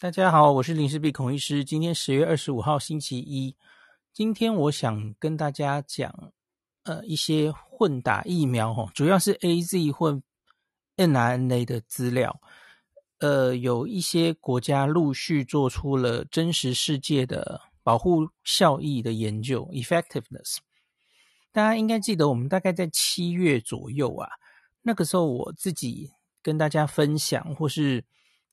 大家好，我是林氏璧孔医师。今天十月二十五号星期一，今天我想跟大家讲，呃，一些混打疫苗哈，主要是 AZ 混 N R N A 的资料。呃，有一些国家陆续做出了真实世界的保护效益的研究 （effectiveness）。大家应该记得，我们大概在七月左右啊，那个时候我自己跟大家分享或是。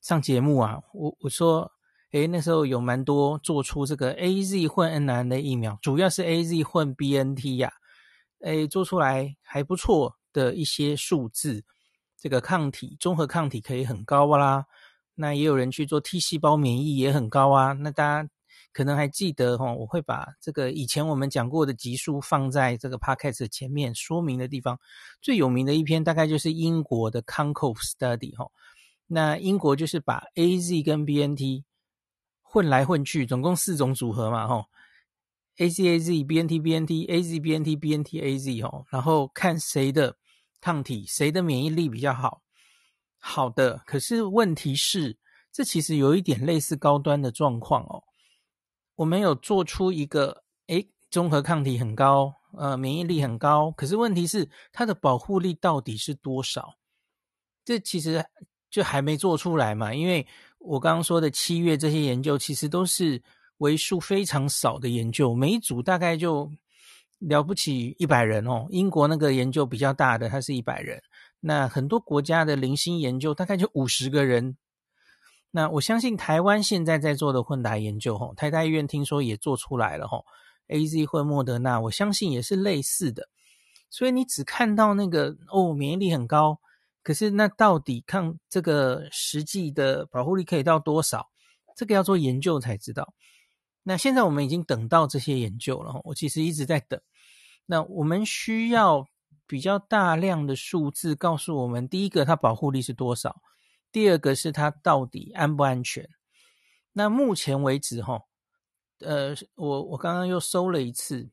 上节目啊，我我说，诶，那时候有蛮多做出这个 AZ 混 mRNA 疫苗，主要是 AZ 混 BNT 呀、啊，诶，做出来还不错的一些数字，这个抗体综合抗体可以很高啦。那也有人去做 T 细胞免疫也很高啊。那大家可能还记得哈，我会把这个以前我们讲过的集数放在这个 Podcast 前面说明的地方。最有名的一篇大概就是英国的 CONCOVE Study 哈。那英国就是把 AZ 跟 BNT 混来混去，总共四种组合嘛，吼，AZ AZ BNT BNT AZ BNT BNT AZ 吼，然后看谁的抗体、谁的免疫力比较好。好的，可是问题是，这其实有一点类似高端的状况哦。我们有做出一个，诶，综合抗体很高，呃，免疫力很高，可是问题是它的保护力到底是多少？这其实。就还没做出来嘛，因为我刚刚说的七月这些研究其实都是为数非常少的研究，每一组大概就了不起一百人哦。英国那个研究比较大的，它是一百人。那很多国家的零星研究大概就五十个人。那我相信台湾现在在做的混打研究，吼，台大医院听说也做出来了，吼，AZ 混莫德纳，我相信也是类似的。所以你只看到那个哦，免疫力很高。可是，那到底抗这个实际的保护力可以到多少？这个要做研究才知道。那现在我们已经等到这些研究了，我其实一直在等。那我们需要比较大量的数字告诉我们：第一个，它保护力是多少；第二个是它到底安不安全。那目前为止，哈，呃，我我刚刚又搜了一次，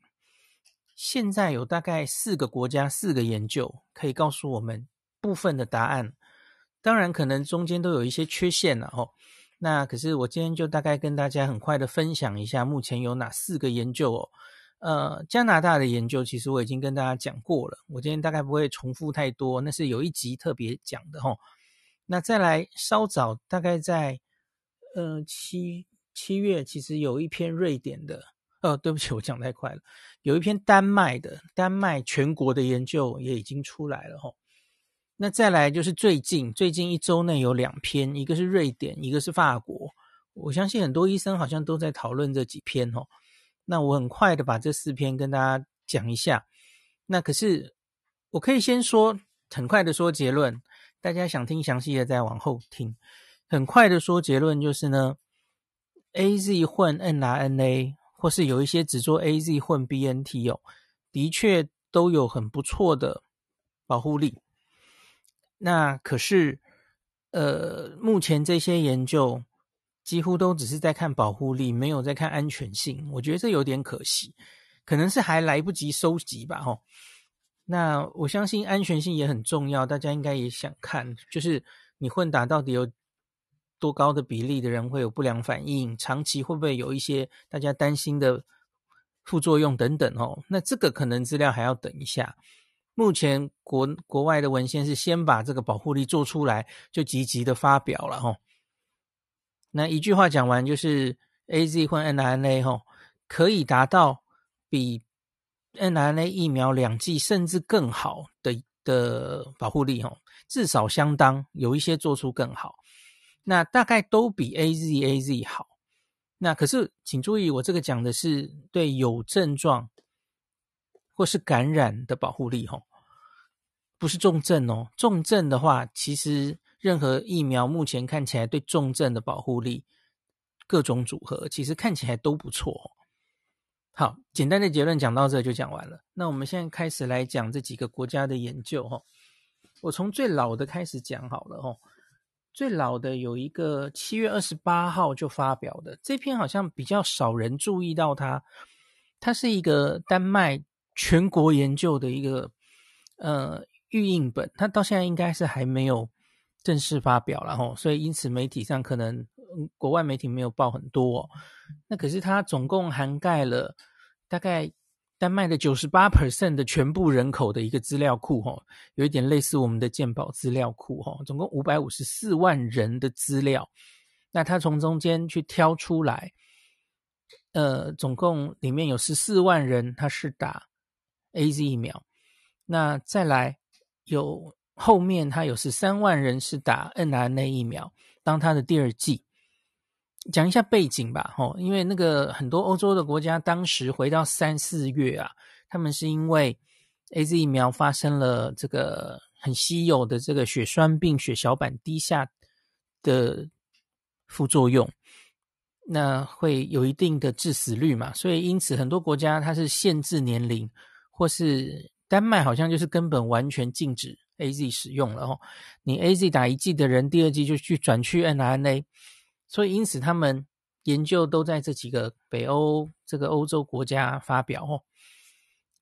现在有大概四个国家、四个研究可以告诉我们。部分的答案，当然可能中间都有一些缺陷了哦。那可是我今天就大概跟大家很快的分享一下，目前有哪四个研究哦。呃，加拿大的研究其实我已经跟大家讲过了，我今天大概不会重复太多，那是有一集特别讲的哦。那再来稍早，大概在呃七七月，其实有一篇瑞典的，哦，对不起，我讲太快了，有一篇丹麦的，丹麦全国的研究也已经出来了哦。那再来就是最近最近一周内有两篇，一个是瑞典，一个是法国。我相信很多医生好像都在讨论这几篇哦。那我很快的把这四篇跟大家讲一下。那可是我可以先说，很快的说结论，大家想听详细的再往后听。很快的说结论就是呢，AZ 混 mRNA 或是有一些只做 AZ 混 BNT 哦，的确都有很不错的保护力。那可是，呃，目前这些研究几乎都只是在看保护力，没有在看安全性。我觉得这有点可惜，可能是还来不及收集吧，吼。那我相信安全性也很重要，大家应该也想看，就是你混打到底有多高的比例的人会有不良反应，长期会不会有一些大家担心的副作用等等，哦。那这个可能资料还要等一下。目前国国外的文献是先把这个保护力做出来，就积极的发表了哈。那一句话讲完，就是 AZ 混 mRNA 哈，可以达到比 n R N A 疫苗两剂甚至更好的的保护力哈，至少相当，有一些做出更好。那大概都比 AZ AZ 好。那可是请注意，我这个讲的是对有症状。或是感染的保护力，吼，不是重症哦。重症的话，其实任何疫苗目前看起来对重症的保护力，各种组合其实看起来都不错。好，简单的结论讲到这就讲完了。那我们现在开始来讲这几个国家的研究，吼。我从最老的开始讲好了，吼。最老的有一个七月二十八号就发表的这篇，好像比较少人注意到它。它是一个丹麦。全国研究的一个呃预印本，它到现在应该是还没有正式发表了吼，所以因此媒体上可能国外媒体没有报很多哦。那可是它总共涵盖了大概丹麦的九十八 percent 的全部人口的一个资料库哈，有一点类似我们的健保资料库哈，总共五百五十四万人的资料。那它从中间去挑出来，呃，总共里面有十四万人他是打 AZ 疫苗，那再来有后面他有十三万人是打 n R N A 疫苗，当他的第二剂。讲一下背景吧，吼，因为那个很多欧洲的国家当时回到三四月啊，他们是因为 AZ 疫苗发生了这个很稀有的这个血栓病、血小板低下的。副作用，那会有一定的致死率嘛？所以因此很多国家它是限制年龄，或是丹麦好像就是根本完全禁止 AZ 使用了哦。你 AZ 打一剂的人，第二剂就去转去 n R N A，所以因此他们研究都在这几个北欧这个欧洲国家发表哦。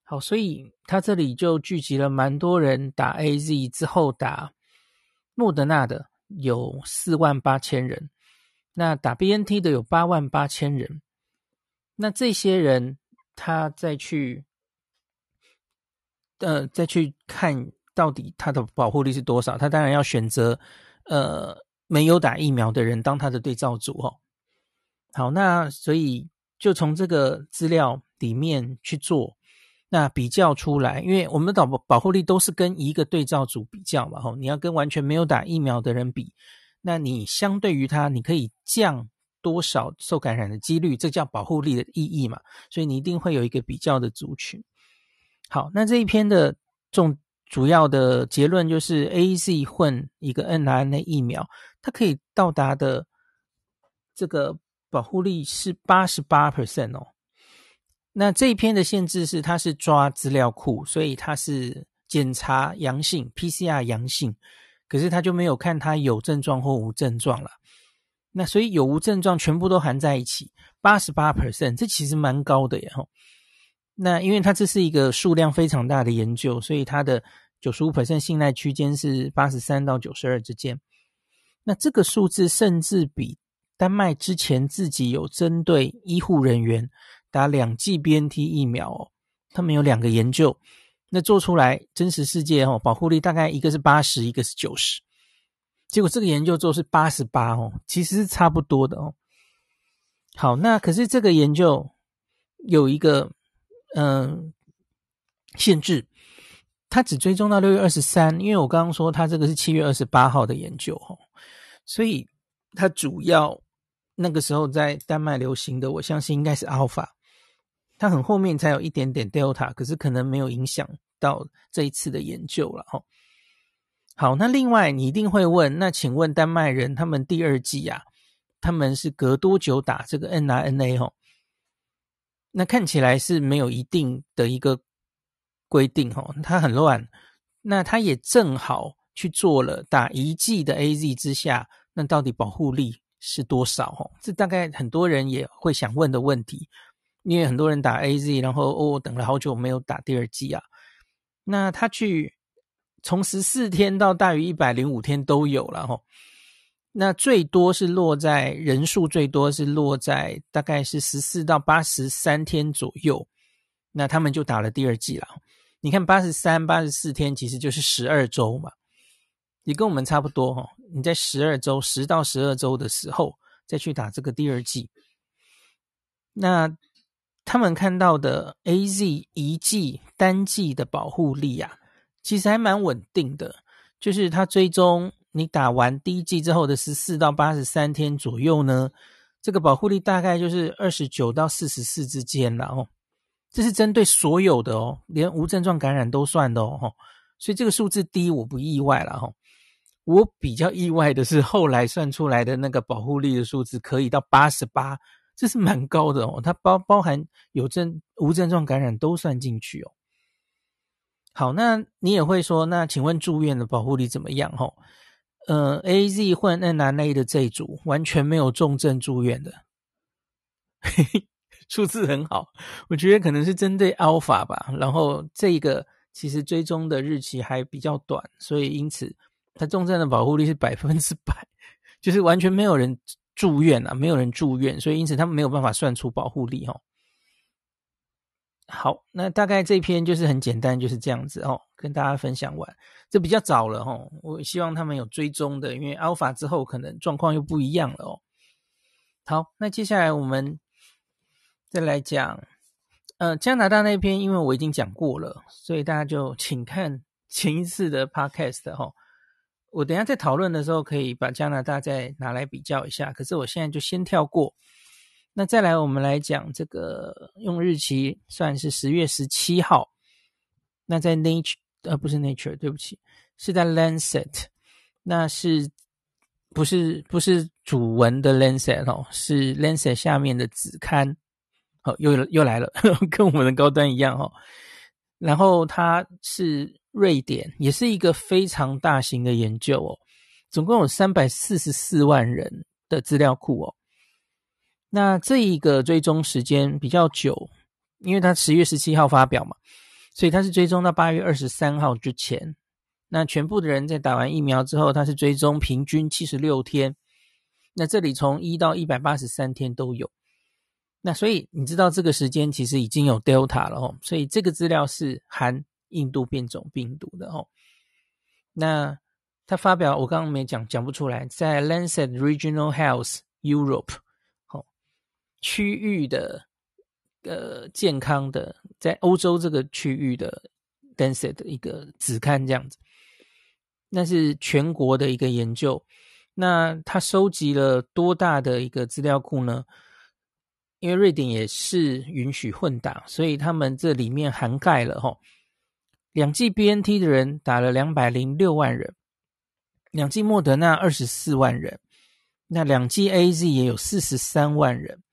好，所以他这里就聚集了蛮多人打 AZ 之后打莫德纳的有四万八千人。那打 BNT 的有八万八千人，那这些人他再去，呃，再去看到底它的保护力是多少？他当然要选择呃没有打疫苗的人当他的对照组哦。好，那所以就从这个资料里面去做，那比较出来，因为我们的保保护力都是跟一个对照组比较嘛，吼，你要跟完全没有打疫苗的人比。那你相对于它，你可以降多少受感染的几率？这叫保护力的意义嘛？所以你一定会有一个比较的族群。好，那这一篇的重主要的结论就是 AZ 混一个 n r n a 疫苗，它可以到达的这个保护力是八十八 percent 哦。那这一篇的限制是它是抓资料库，所以它是检查阳性 PCR 阳性。可是他就没有看他有症状或无症状了，那所以有无症状全部都含在一起，八十八 percent，这其实蛮高的耶吼。那因为它这是一个数量非常大的研究，所以它的九十五 percent 信赖区间是八十三到九十二之间。那这个数字甚至比丹麦之前自己有针对医护人员打两剂 BNT 疫苗哦，他们有两个研究。那做出来真实世界哦，保护力大概一个是八十，一个是九十，结果这个研究做是八十八哦，其实是差不多的哦。好，那可是这个研究有一个嗯、限制，他只追踪到六月二十三，因为我刚刚说他这个是七月二十八号的研究哦，所以他主要那个时候在丹麦流行的，我相信应该是 Alpha，它很后面才有一点点 Delta，可是可能没有影响。到这一次的研究了哈，好，那另外你一定会问，那请问丹麦人他们第二季啊，他们是隔多久打这个 mRNA 哈？那看起来是没有一定的一个规定哈，它很乱。那他也正好去做了打一剂的 AZ 之下，那到底保护力是多少哈？这大概很多人也会想问的问题，因为很多人打 AZ，然后哦等了好久没有打第二剂啊。那他去从十四天到大于一百零五天都有了吼，那最多是落在人数最多是落在大概是十四到八十三天左右，那他们就打了第二剂了。你看八十三、八十四天其实就是十二周嘛，也跟我们差不多哈。你在十二周、十到十二周的时候再去打这个第二剂，那。他们看到的 AZ 一剂单剂的保护力啊，其实还蛮稳定的。就是它追踪你打完第一剂之后的十四到八十三天左右呢，这个保护力大概就是二十九到四十四之间了哦。这是针对所有的哦，连无症状感染都算的哦。所以这个数字低我不意外了哈。我比较意外的是后来算出来的那个保护力的数字可以到八十八。这是蛮高的哦，它包包含有症无症状感染都算进去哦。好，那你也会说，那请问住院的保护力怎么样？吼，呃，AZ 混 mRNA 的这一组完全没有重症住院的，嘿嘿，数字很好。我觉得可能是针对 Alpha 吧，然后这个其实追踪的日期还比较短，所以因此它重症的保护率是百分之百，就是完全没有人。住院啊，没有人住院，所以因此他们没有办法算出保护力哦。好，那大概这篇就是很简单，就是这样子哦，跟大家分享完。这比较早了哦，我希望他们有追踪的，因为 Alpha 之后可能状况又不一样了哦。好，那接下来我们再来讲，呃，加拿大那篇，因为我已经讲过了，所以大家就 请看前一次的 Podcast 哦。我等下在讨论的时候可以把加拿大再拿来比较一下，可是我现在就先跳过。那再来，我们来讲这个用日期算是十月十七号。那在 Nature，呃，不是 Nature，对不起，是在 Lancet。那是不是不是主文的 Lancet 哦？是 Lancet 下面的子刊。哦，又又来了，跟我们的高端一样哦。然后它是瑞典，也是一个非常大型的研究哦，总共有三百四十四万人的资料库哦。那这一个追踪时间比较久，因为它十月十七号发表嘛，所以它是追踪到八月二十三号之前。那全部的人在打完疫苗之后，它是追踪平均七十六天。那这里从一到一百八十三天都有。那所以你知道这个时间其实已经有 Delta 了哦，所以这个资料是含印度变种病毒的哦。那它发表我刚刚没讲，讲不出来，在 Lancet Regional Health Europe。区域的呃健康的，在欧洲这个区域的 d a n c e t 的一个子刊这样子，那是全国的一个研究。那他收集了多大的一个资料库呢？因为瑞典也是允许混打，所以他们这里面涵盖了齁，两剂 BNT 的人打了两百零六万人，两剂莫德纳二十四万人，那两剂 AZ 也有四十三万人。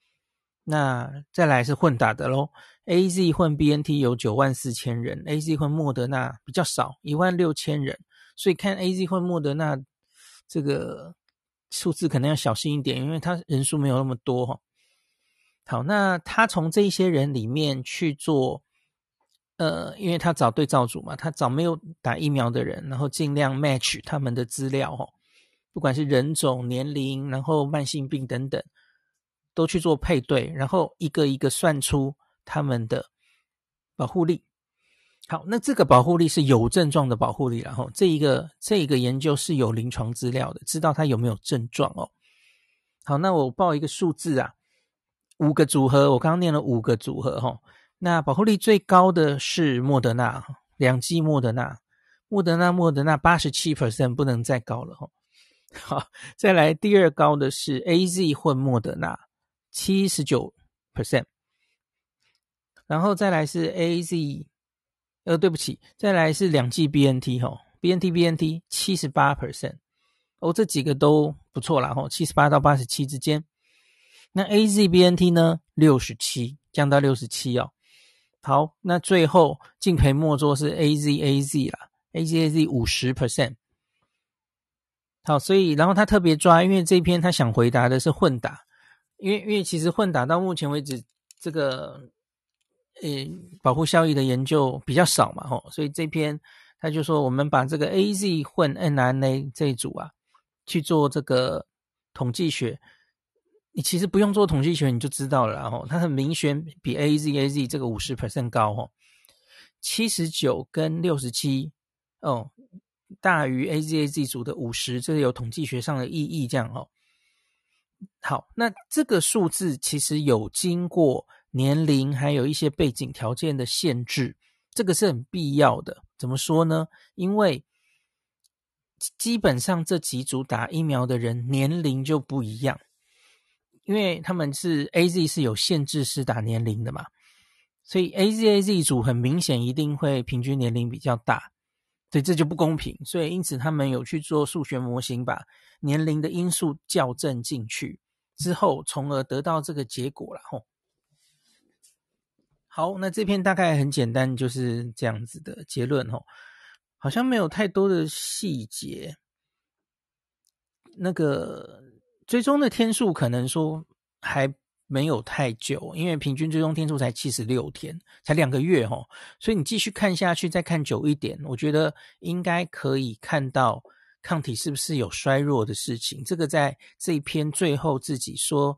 那再来是混打的喽，AZ 混 BNT 有九万四千人，AZ 混莫德纳比较少，一万六千人，所以看 AZ 混莫德纳这个数字可能要小心一点，因为他人数没有那么多哈。好，那他从这些人里面去做，呃，因为他找对照组嘛，他找没有打疫苗的人，然后尽量 match 他们的资料哈，不管是人种、年龄，然后慢性病等等。都去做配对，然后一个一个算出他们的保护力。好，那这个保护力是有症状的保护力，然后这一个这一个研究是有临床资料的，知道他有没有症状哦。好，那我报一个数字啊，五个组合，我刚刚念了五个组合哈。那保护力最高的是莫德纳，两剂莫德纳，莫德纳莫德纳八十七 percent，不能再高了哈。好，再来第二高的是 AZ 混莫德纳。七十九 percent，然后再来是 AZ，呃，对不起，再来是两剂 BNT 哈，BNT BNT 七十八 percent，哦，这几个都不错啦哈，七十八到八十七之间。那 AZ BNT 呢，六十七，降到六十七哦。好，那最后敬陪末座是 AZ AZ 啦，AZ AZ 五十 percent。好，所以然后他特别抓，因为这篇他想回答的是混打。因为因为其实混打到目前为止，这个呃保护效益的研究比较少嘛，吼，所以这篇他就说，我们把这个 AZ 混 N N A 这一组啊去做这个统计学，你其实不用做统计学你就知道了，然后它很明显比 AZ AZ 这个五十 percent 高，吼，七十九跟六十七哦大于 AZ AZ 组的五十，这个有统计学上的意义，这样哦。好，那这个数字其实有经过年龄还有一些背景条件的限制，这个是很必要的。怎么说呢？因为基本上这几组打疫苗的人年龄就不一样，因为他们是 AZ 是有限制是打年龄的嘛，所以 AZ AZ 组很明显一定会平均年龄比较大。所以这就不公平，所以因此他们有去做数学模型，把年龄的因素校正进去之后，从而得到这个结果了。吼，好，那这篇大概很简单，就是这样子的结论。吼，好像没有太多的细节。那个追踪的天数可能说还。没有太久，因为平均追踪天数才七十六天，才两个月齁，所以你继续看下去，再看久一点，我觉得应该可以看到抗体是不是有衰弱的事情。这个在这一篇最后自己说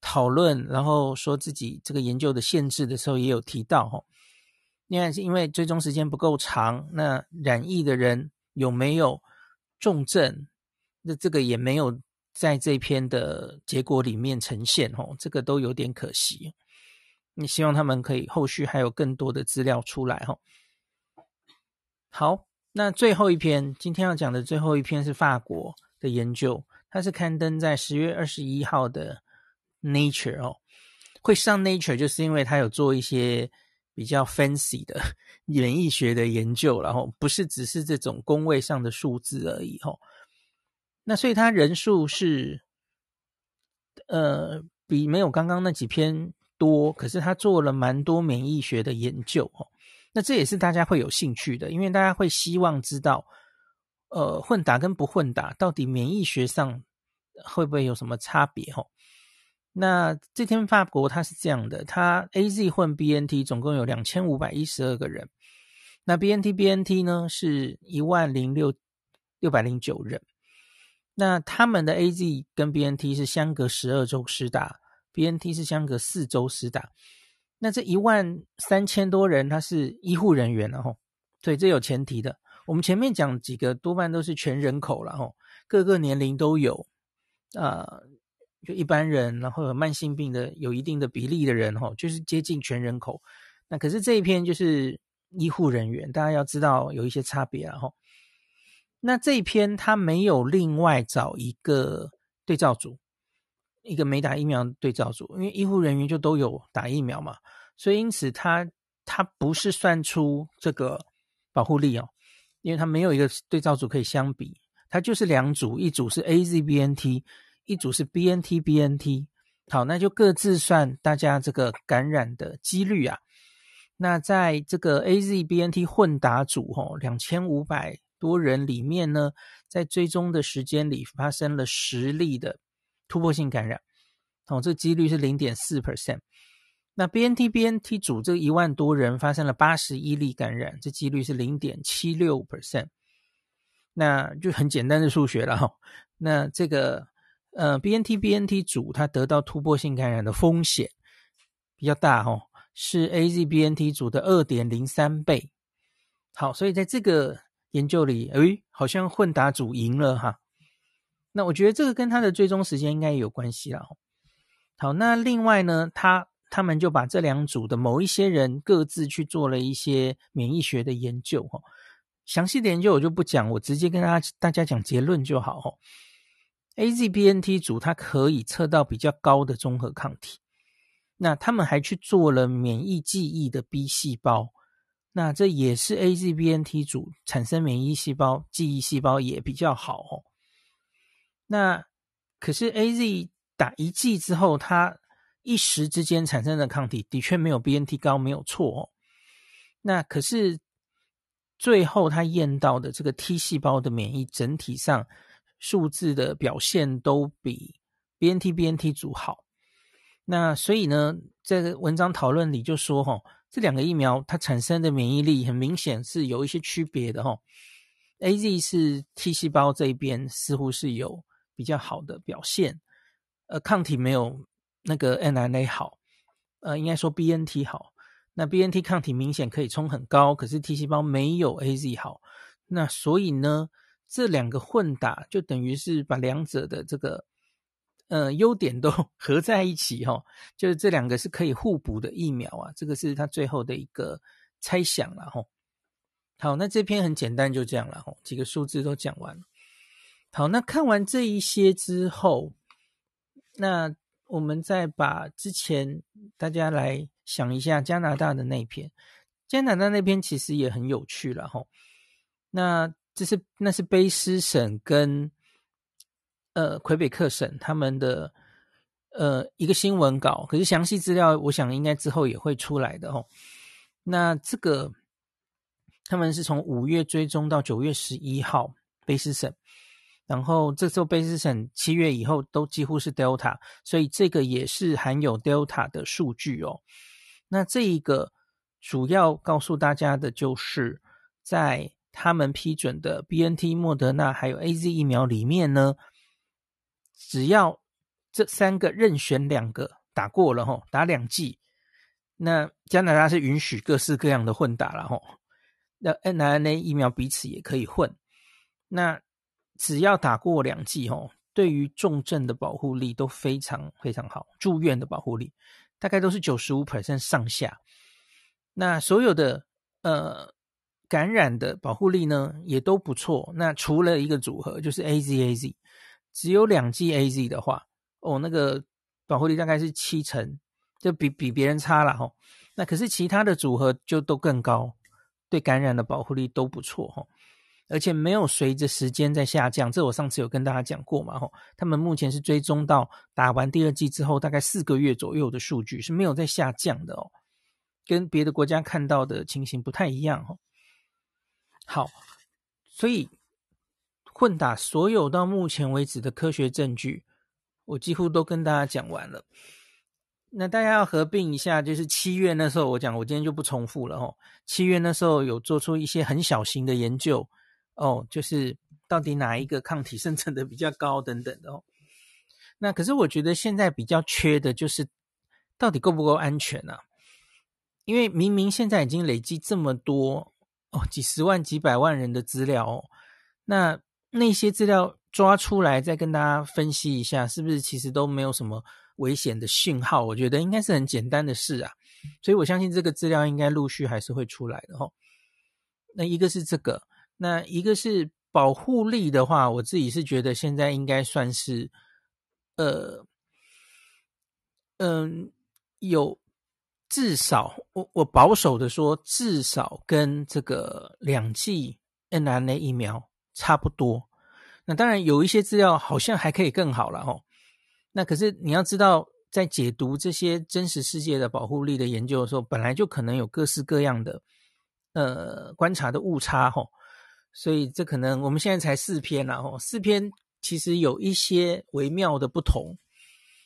讨论，然后说自己这个研究的限制的时候也有提到哈。另外是因为追踪时间不够长，那染疫的人有没有重症？那这个也没有在这篇的结果里面呈现哦，这个都有点可惜。你希望他们可以后续还有更多的资料出来哈。好，那最后一篇，今天要讲的最后一篇是法国的研究，它是刊登在十月二十一号的 Nature 哦。会上 Nature 就是因为它有做一些。比较 fancy 的 免疫学的研究，然后不是只是这种工位上的数字而已吼。那所以它人数是，呃，比没有刚刚那几篇多，可是他做了蛮多免疫学的研究哦。那这也是大家会有兴趣的，因为大家会希望知道，呃，混打跟不混打到底免疫学上会不会有什么差别哦。那这天法国它是这样的，它 AZ 混 BNT 总共有两千五百一十二个人，那 BNT BNT 呢是一万零六六百零九人，那他们的 AZ 跟 BNT 是相隔十二周施打，BNT 是相隔四周施打，那这一万三千多人他是医护人员了吼，所以这有前提的，我们前面讲几个多半都是全人口了吼，各个年龄都有，呃。就一般人，然后有慢性病的有一定的比例的人，吼，就是接近全人口。那可是这一篇就是医护人员，大家要知道有一些差别啊，吼。那这一篇他没有另外找一个对照组，一个没打疫苗对照组，因为医护人员就都有打疫苗嘛，所以因此他他不是算出这个保护力哦，因为他没有一个对照组可以相比，他就是两组，一组是 AZBNT。一组是 BNT BNT，好，那就各自算大家这个感染的几率啊。那在这个 AZ BNT 混打组吼，两千五百多人里面呢，在追踪的时间里发生了十例的突破性感染，哦，这几率是零点四 percent。那 BNT BNT 组这一万多人发生了八十一例感染，这几率是零点七六 percent。那就很简单的数学了哈。那这个。呃，BNT BNT 组它得到突破性感染的风险比较大哦，是 AZ BNT 组的二点零三倍。好，所以在这个研究里，诶，好像混打组赢了哈。那我觉得这个跟他的追踪时间应该也有关系啦。好，那另外呢，他他们就把这两组的某一些人各自去做了一些免疫学的研究哈。详细的研究我就不讲，我直接跟大家大家讲结论就好哈。AZBNT 组它可以测到比较高的中和抗体，那他们还去做了免疫记忆的 B 细胞，那这也是 AZBNT 组产生免疫细胞、记忆细胞也比较好哦。那可是 AZ 打一剂之后，它一时之间产生的抗体的确没有 BNT 高，没有错哦。那可是最后它验到的这个 T 细胞的免疫整体上。数字的表现都比 BNT BNT 组好，那所以呢，在文章讨论里就说，哈，这两个疫苗它产生的免疫力很明显是有一些区别的，哈。AZ 是 T 细胞这一边似乎是有比较好的表现，呃，抗体没有那个 mRNA 好，呃，应该说 BNT 好，那 BNT 抗体明显可以冲很高，可是 T 细胞没有 AZ 好，那所以呢，这两个混打就等于是把两者的这个呃优点都 合在一起哈、哦，就是这两个是可以互补的疫苗啊，这个是他最后的一个猜想了哈、好，那这篇很简单就这样了哈，几个数字都讲完了。好，那看完这一些之后，那我们再把之前大家来想一下加拿大的那篇，加拿大那篇其实也很有趣了哈、那这是那是卑诗省跟呃魁北克省他们的呃一个新闻稿，可是详细资料我想应该之后也会出来的哦。那这个他们是从五月追踪到九月十一号卑诗省，然后这时候卑诗省七月以后都几乎是 Delta，所以这个也是含有 Delta 的数据哦。那这一个主要告诉大家的就是在他们批准的 BNT、莫德纳还有 AZ 疫苗里面呢，只要这三个任选两个打过了吼，打两剂，那加拿大是允许各式各样的混打了吼。那 mRNA 疫苗彼此也可以混，那只要打过两剂吼，对于重症的保护力都非常非常好，住院的保护力大概都是九十五 percent 上下。那所有的呃感染的保护力呢，也都不错。那除了一个组合，就是 AZAZ，只有两剂 AZ 的话，哦，那个保护力大概是七成，就比比别人差了哈。那可是其他的组合就都更高，对感染的保护力都不错哈，而且没有随着时间在下降。这我上次有跟大家讲过嘛哈，他们目前是追踪到打完第二剂之后，大概四个月左右的数据是没有在下降的哦。跟别的国家看到的情形不太一样哦。好，所以混打所有到目前为止的科学证据，我几乎都跟大家讲完了。那大家要合并一下，就是七月那时候我讲，我今天就不重复了哦。七月那时候有做出一些很小型的研究哦，就是到底哪一个抗体生成的比较高等等的哦。那可是我觉得现在比较缺的就是到底够不够安全呢？啊？因为明明现在已经累积这么多哦，几十万、几百万人的资料哦，那那些资料抓出来再跟大家分析一下，是不是其实都没有什么危险的讯号？我觉得应该是很简单的事啊，所以我相信这个资料应该陆续还是会出来的哦。那一个是这个，那一个是保护力的话，我自己是觉得现在应该算是，呃，嗯，有。至少，我我保守的说，至少跟这个两剂 mRNA 疫苗差不多。那当然有一些资料好像还可以更好了哦。那可是你要知道，在解读这些真实世界的保护力的研究的时候，本来就可能有各式各样的呃观察的误差哈。所以这可能我们现在才四篇了哦，四篇其实有一些微妙的不同。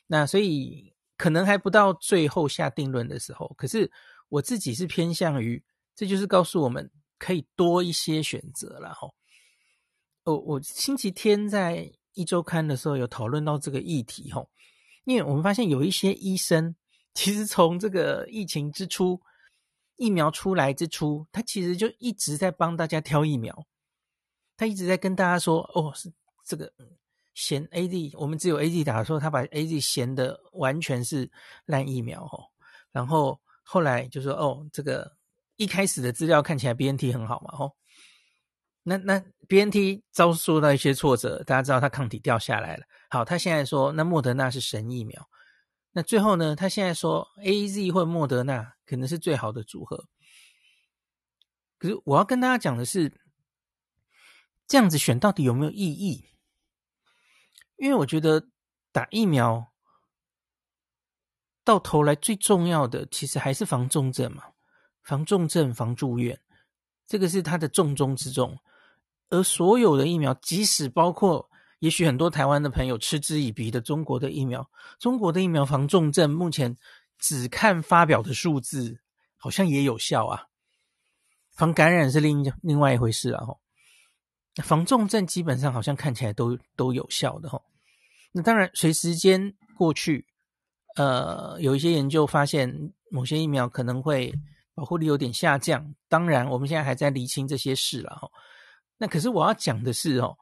那所以。可能还不到最后下定论的时候，可是我自己是偏向于，这就是告诉我们可以多一些选择了哈。哦，我星期天在一周刊的时候有讨论到这个议题哈，因为我们发现有一些医生，其实从这个疫情之初，疫苗出来之初，他其实就一直在帮大家挑疫苗，他一直在跟大家说，哦，是这个。嫌 A D，我们只有 AZ 打的时候，他把 AZ 嫌的完全是烂疫苗哦。然后后来就说，哦，这个一开始的资料看起来 BNT 很好嘛，哦，那那 BNT 遭受到一些挫折，大家知道他抗体掉下来了。好，他现在说那莫德纳是神疫苗，那最后呢，他现在说 AZ 或莫德纳可能是最好的组合。可是我要跟大家讲的是，这样子选到底有没有意义？因为我觉得打疫苗到头来最重要的，其实还是防重症嘛，防重症、防住院，这个是它的重中之重。而所有的疫苗，即使包括也许很多台湾的朋友嗤之以鼻的中国的疫苗，中国的疫苗防重症，目前只看发表的数字，好像也有效啊。防感染是另另外一回事了吼。防重症基本上好像看起来都都有效的哈，那当然随时间过去，呃，有一些研究发现某些疫苗可能会保护力有点下降。当然我们现在还在厘清这些事了哈。那可是我要讲的是哦，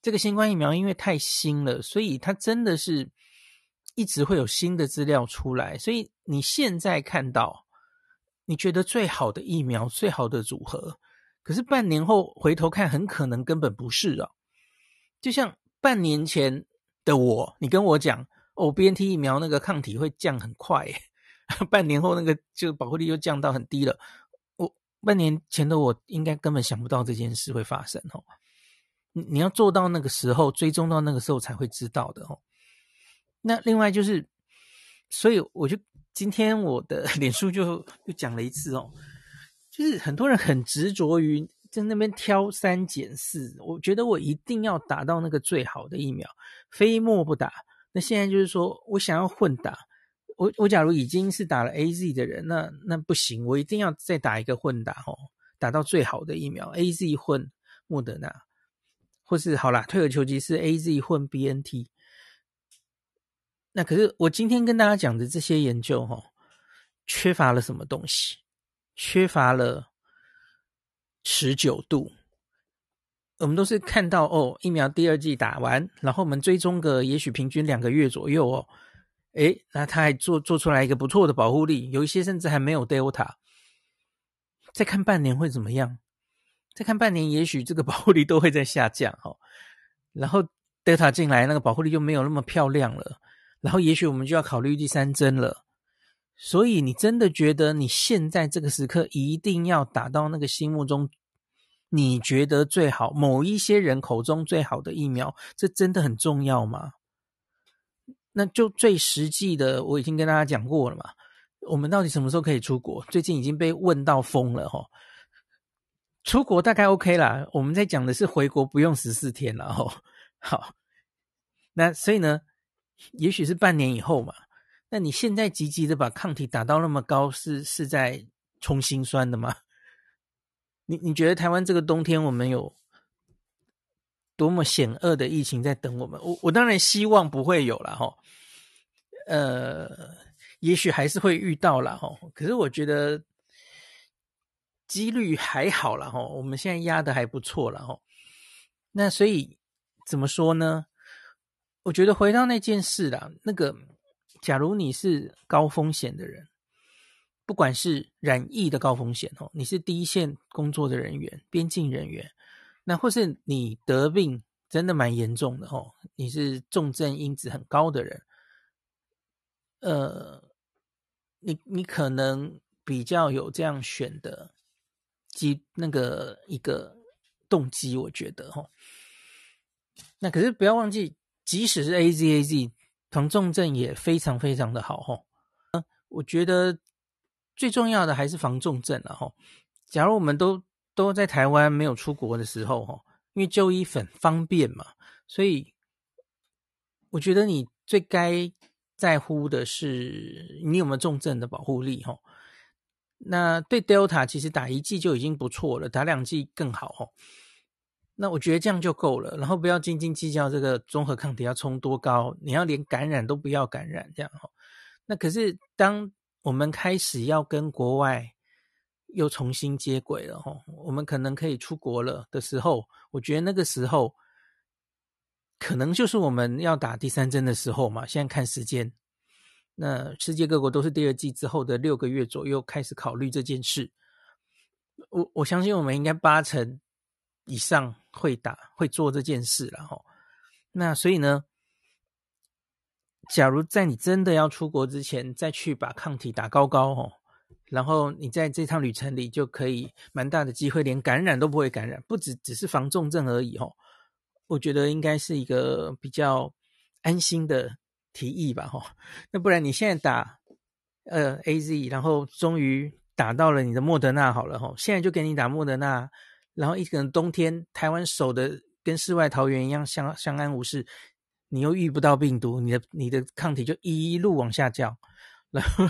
这个新冠疫苗因为太新了，所以它真的是一直会有新的资料出来。所以你现在看到你觉得最好的疫苗、最好的组合。可是半年后回头看，很可能根本不是啊！就像半年前的我，你跟我讲哦，BNT 疫苗那个抗体会降很快，半年后那个就保护力又降到很低了。半年前的我应该根本想不到这件事会发生哦。你你要做到那个时候，追踪到那个时候才会知道的哦。那另外就是，所以我就今天我的 脸书就又讲了一次哦。就是很多人很执着于在那边挑三拣四，我觉得我一定要打到那个最好的疫苗，非莫不打。那现在就是说我想要混打，我我假如已经是打了 AZ 的人，那那不行，我一定要再打一个混打哦。打到最好的疫苗，AZ 混莫德纳，或是好啦，退而求其次，AZ 混 BNT。那可是我今天跟大家讲的这些研究，哈，缺乏了什么东西？缺乏了持久度。我们都是看到哦，疫苗第二剂打完，然后我们追踪个也许平均两个月左右哦，诶，那他还做做出来一个不错的保护力，有一些甚至还没有 Delta。再看半年会怎么样？再看半年，也许这个保护力都会在下降哦。然后 Delta 进来，那个保护力就没有那么漂亮了。然后，也许我们就要考虑第三针了。所以，你真的觉得你现在这个时刻一定要打到那个心目中你觉得最好、某一些人口中最好的疫苗，这真的很重要吗？那就最实际的，我已经跟大家讲过了嘛。我们到底什么时候可以出国？最近已经被问到疯了齁。出国大概 OK 啦，我们在讲的是回国不用十四天了齁。好，那所以呢？也许是半年以后嘛，那你现在急急的把抗体打到那么高，是是在冲心酸的吗？你你觉得台湾这个冬天我们有多么险恶的疫情在等我们？我我当然希望不会有了哈，呃，也许还是会遇到了哈，可是我觉得几率还好了哈，我们现在压的还不错了哈，那所以怎么说呢？我觉得回到那件事啦，那个，假如你是高风险的人，不管是染疫的高风险哦，你是第一线工作的人员、边境人员，那或是你得病真的蛮严重的哦，你是重症因子很高的人，呃，你你可能比较有这样选的机那个一个动机，我觉得哦，那可是不要忘记。即使是 AZAZ 防重症也非常非常的好吼，我觉得最重要的还是防重症了吼。假如我们都都在台湾没有出国的时候吼，因为就医很方便嘛，所以我觉得你最该在乎的是你有没有重症的保护力哈。那对 Delta 其实打一剂就已经不错了，打两剂更好吼。那我觉得这样就够了，然后不要斤斤计较这个综合抗体要冲多高，你要连感染都不要感染这样哈。那可是当我们开始要跟国外又重新接轨了哈，我们可能可以出国了的时候，我觉得那个时候可能就是我们要打第三针的时候嘛。现在看时间，那世界各国都是第二季之后的六个月左右开始考虑这件事。我我相信我们应该八成以上。会打会做这件事了哈，那所以呢，假如在你真的要出国之前，再去把抗体打高高哦，然后你在这趟旅程里就可以蛮大的机会，连感染都不会感染，不只只是防重症而已哈。我觉得应该是一个比较安心的提议吧哈。那不然你现在打呃 AZ，然后终于打到了你的莫德纳好了哈，现在就给你打莫德纳。然后一个人冬天，台湾守的跟世外桃源一样相相安无事，你又遇不到病毒，你的你的抗体就一路往下降，然后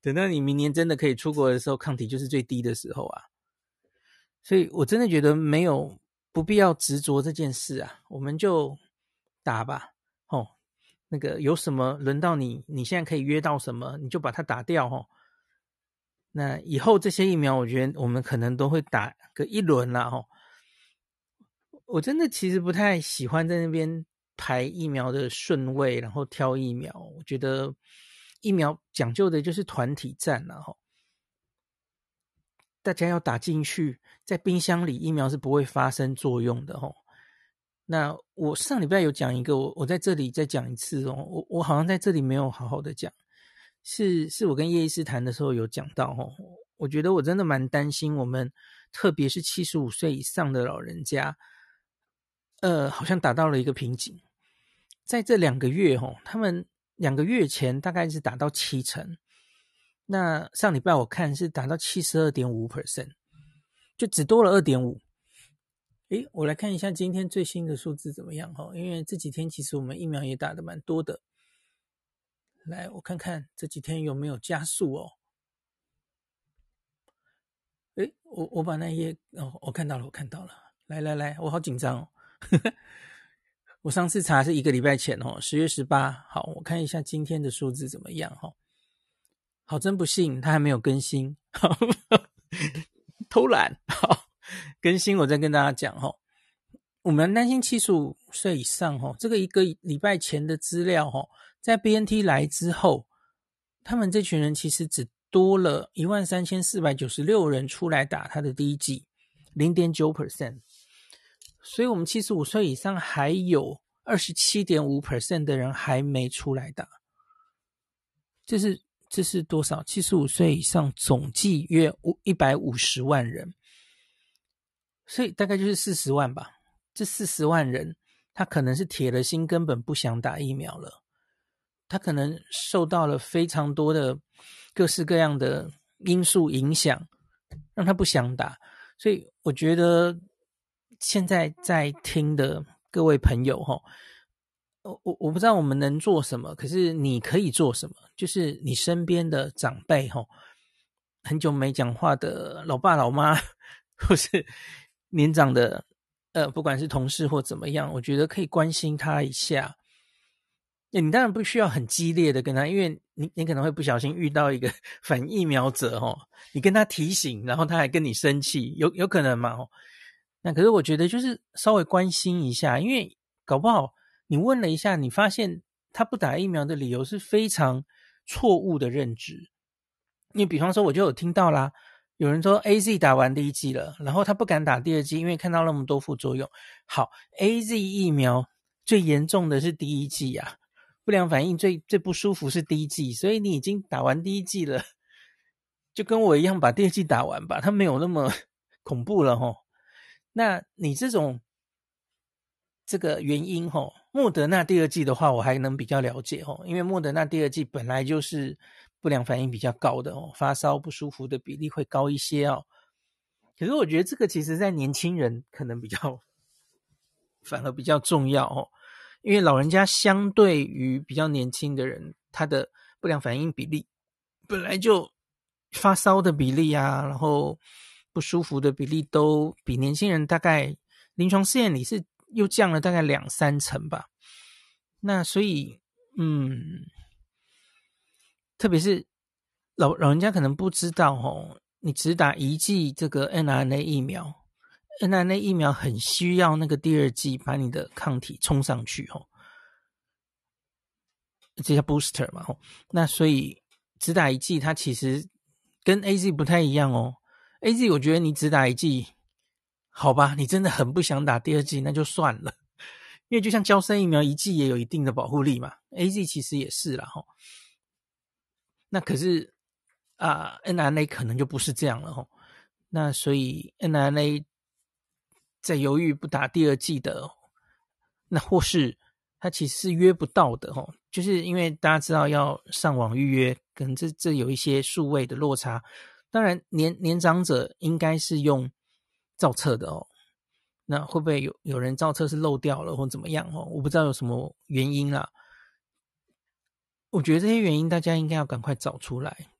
等到你明年真的可以出国的时候，抗体就是最低的时候啊。所以我真的觉得没有不必要执着这件事啊，我们就打吧。哦，那个有什么轮到你，你现在可以约到什么，你就把它打掉哦。那以后这些疫苗，我觉得我们可能都会打个一轮了哈。我真的其实不太喜欢在那边排疫苗的顺位，然后挑疫苗。我觉得疫苗讲究的就是团体战了哈。大家要打进去，在冰箱里疫苗是不会发生作用的哦。那我上礼拜有讲一个，我我在这里再讲一次哦。我我好像在这里没有好好的讲。是是我跟叶医师谈的时候有讲到吼，我觉得我真的蛮担心我们，特别是七十五岁以上的老人家，呃，好像达到了一个瓶颈，在这两个月吼，他们两个月前大概是达到七成，那上礼拜我看是达到七十二点五 percent，就只多了二点五。诶，我来看一下今天最新的数字怎么样哈，因为这几天其实我们疫苗也打得蛮多的。来，我看看这几天有没有加速哦。诶，我我把那页哦，我看到了，我看到了。来来来，我好紧张哦。我上次查是一个礼拜前哦，十月十八。好，我看一下今天的数字怎么样哈。好，真不幸，它还没有更新。偷懒，好，更新我再跟大家讲哈。我们担心七十五岁以上哈，这个一个礼拜前的资料哈，在 BNT 来之后，他们这群人其实只多了一万三千四百九十六人出来打他的第一剂，零点九 percent。所以，我们七十五岁以上还有二十七点五 percent 的人还没出来打。这是这是多少？七十五岁以上总计约五一百五十万人，所以大概就是四十万吧。这四十万人，他可能是铁了心，根本不想打疫苗了。他可能受到了非常多的各式各样的因素影响，让他不想打。所以，我觉得。现在在听的各位朋友，哈，我我我不知道我们能做什么，可是你可以做什么？就是你身边的长辈，哈，很久没讲话的老爸老妈，或是年长的，呃，不管是同事或怎么样，我觉得可以关心他一下。你当然不需要很激烈的跟他，因为你你可能会不小心遇到一个 反疫苗者，哈，你跟他提醒，然后他还跟你生气，有有可能吗？那可是我觉得就是稍微关心一下，因为搞不好你问了一下，你发现他不打疫苗的理由是非常错误的认知。你比方说，我就有听到啦，有人说 AZ 打完第一剂了，然后他不敢打第二剂，因为看到那么多副作用。好，AZ 疫苗最严重的是第一剂呀，不良反应最最不舒服是第一剂，所以你已经打完第一剂了，就跟我一样把第二剂打完吧，它没有那么 恐怖了吼。那你这种这个原因吼，莫德纳第二季的话，我还能比较了解吼，因为莫德纳第二季本来就是不良反应比较高的哦，发烧不舒服的比例会高一些哦。可是我觉得这个其实在年轻人可能比较反而比较重要哦，因为老人家相对于比较年轻的人，他的不良反应比例本来就发烧的比例啊，然后。不舒服的比例都比年轻人大概临床试验里是又降了大概两三成吧。那所以，嗯，特别是老老人家可能不知道哦，你只打一剂这个 mRNA 疫苗，mRNA 疫苗很需要那个第二剂把你的抗体冲上去哦，这叫 booster 嘛。那所以只打一剂，它其实跟 AZ 不太一样哦。AZ，我觉得你只打一剂，好吧？你真的很不想打第二剂，那就算了。因为就像娇生疫苗，一剂也有一定的保护力嘛。AZ 其实也是啦齁。那可是啊，mRNA 可能就不是这样了齁。那所以 mRNA 在犹豫不打第二剂的，那或是他其实是约不到的齁，就是因为大家知道要上网预约，跟这这有一些数位的落差。当然年，年长者应该是用照册的哦。那会不会有有人照册是漏掉了或怎么样哦？我不知道有什么原因啦。我觉得这些原因大家应该要赶快找出来。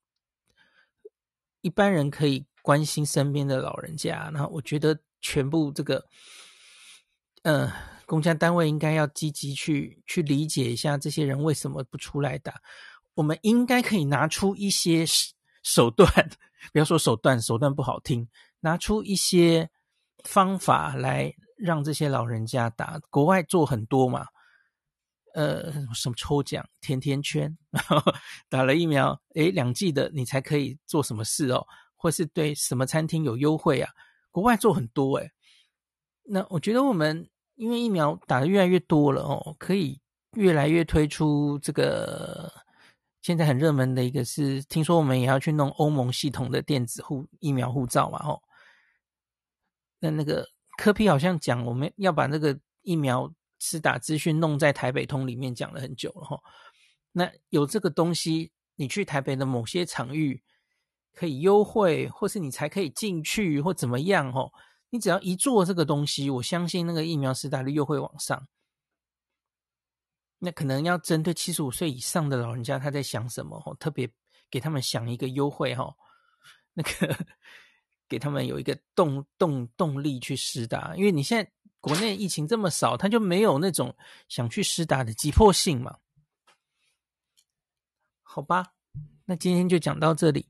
一般人可以关心身边的老人家，那我觉得全部这个，呃，公家单位应该要积极去去理解一下这些人为什么不出来打。我们应该可以拿出一些手段。不要说手段，手段不好听。拿出一些方法来让这些老人家打，国外做很多嘛。呃，什么抽奖、甜甜圈，打了疫苗，诶，两剂的你才可以做什么事哦，或是对什么餐厅有优惠啊？国外做很多诶。那我觉得我们因为疫苗打得越来越多了哦，可以越来越推出这个。现在很热门的一个是，听说我们也要去弄欧盟系统的电子护疫苗护照嘛？吼，那那个柯 P 好像讲我们要把那个疫苗施打资讯弄在台北通里面，讲了很久了吼。那有这个东西，你去台北的某些场域可以优惠，或是你才可以进去，或怎么样？吼，你只要一做这个东西，我相信那个疫苗施打率又会往上。那可能要针对七十五岁以上的老人家，他在想什么？哦特别给他们想一个优惠哈。那个给他们有一个动动动力去施打，因为你现在国内疫情这么少，他就没有那种想去施打的急迫性嘛。好吧，那今天就讲到这里。